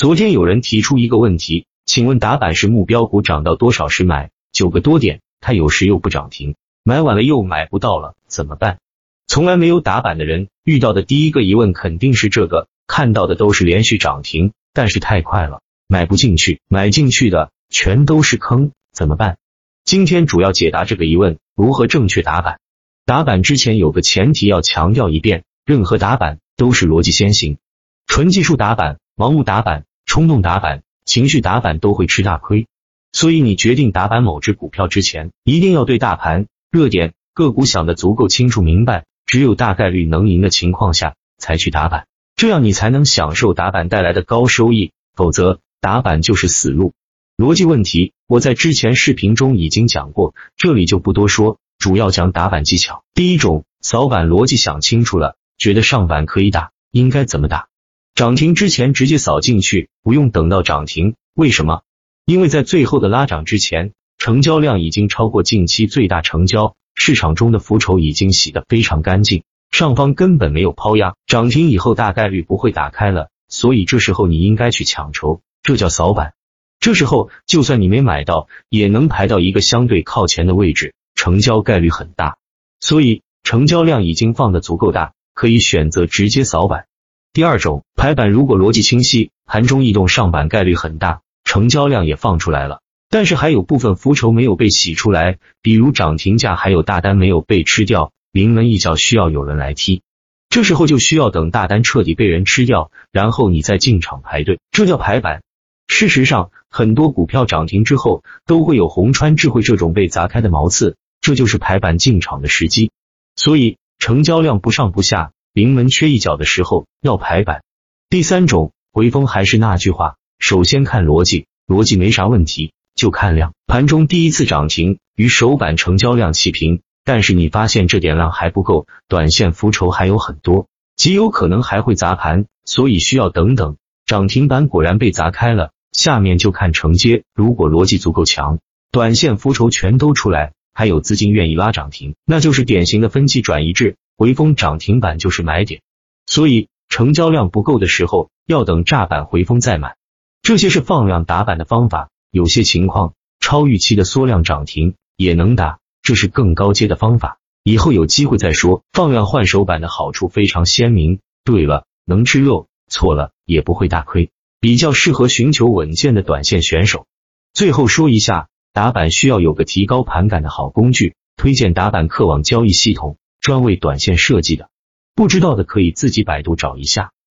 昨天有人提出一个问题，请问打板是目标股涨到多少时买？九个多点，它有时又不涨停，买晚了又买不到了，怎么办？从来没有打板的人遇到的第一个疑问肯定是这个，看到的都是连续涨停，但是太快了，买不进去，买进去的全都是坑，怎么办？今天主要解答这个疑问，如何正确打板。打板之前有个前提要强调一遍，任何打板都是逻辑先行，纯技术打板、盲目打板。冲动打板、情绪打板都会吃大亏，所以你决定打板某只股票之前，一定要对大盘、热点、个股想的足够清楚明白，只有大概率能赢的情况下才去打板，这样你才能享受打板带来的高收益，否则打板就是死路。逻辑问题我在之前视频中已经讲过，这里就不多说，主要讲打板技巧。第一种，扫板逻辑想清楚了，觉得上板可以打，应该怎么打？涨停之前直接扫进去，不用等到涨停。为什么？因为在最后的拉涨之前，成交量已经超过近期最大成交，市场中的浮筹已经洗得非常干净，上方根本没有抛压，涨停以后大概率不会打开了，所以这时候你应该去抢筹，这叫扫板。这时候就算你没买到，也能排到一个相对靠前的位置，成交概率很大。所以成交量已经放的足够大，可以选择直接扫板。第二种排版如果逻辑清晰，盘中异动上板概率很大，成交量也放出来了，但是还有部分浮筹没有被洗出来，比如涨停价还有大单没有被吃掉，临门一脚需要有人来踢，这时候就需要等大单彻底被人吃掉，然后你再进场排队，这叫排版。事实上，很多股票涨停之后都会有红川智慧这种被砸开的毛刺，这就是排版进场的时机。所以成交量不上不下。临门缺一角的时候要排版。第三种回风还是那句话，首先看逻辑，逻辑没啥问题，就看量。盘中第一次涨停与首板成交量齐平，但是你发现这点量还不够，短线浮筹还有很多，极有可能还会砸盘，所以需要等等。涨停板果然被砸开了，下面就看承接。如果逻辑足够强，短线浮筹全都出来，还有资金愿意拉涨停，那就是典型的分期转移制。回风涨停板就是买点，所以成交量不够的时候，要等炸板回风再买。这些是放量打板的方法，有些情况超预期的缩量涨停也能打，这是更高阶的方法。以后有机会再说。放量换手板的好处非常鲜明，对了能吃肉，错了也不会大亏，比较适合寻求稳健的短线选手。最后说一下，打板需要有个提高盘感的好工具，推荐打板客网交易系统。专为短线设计的，不知道的可以自己百度找一下。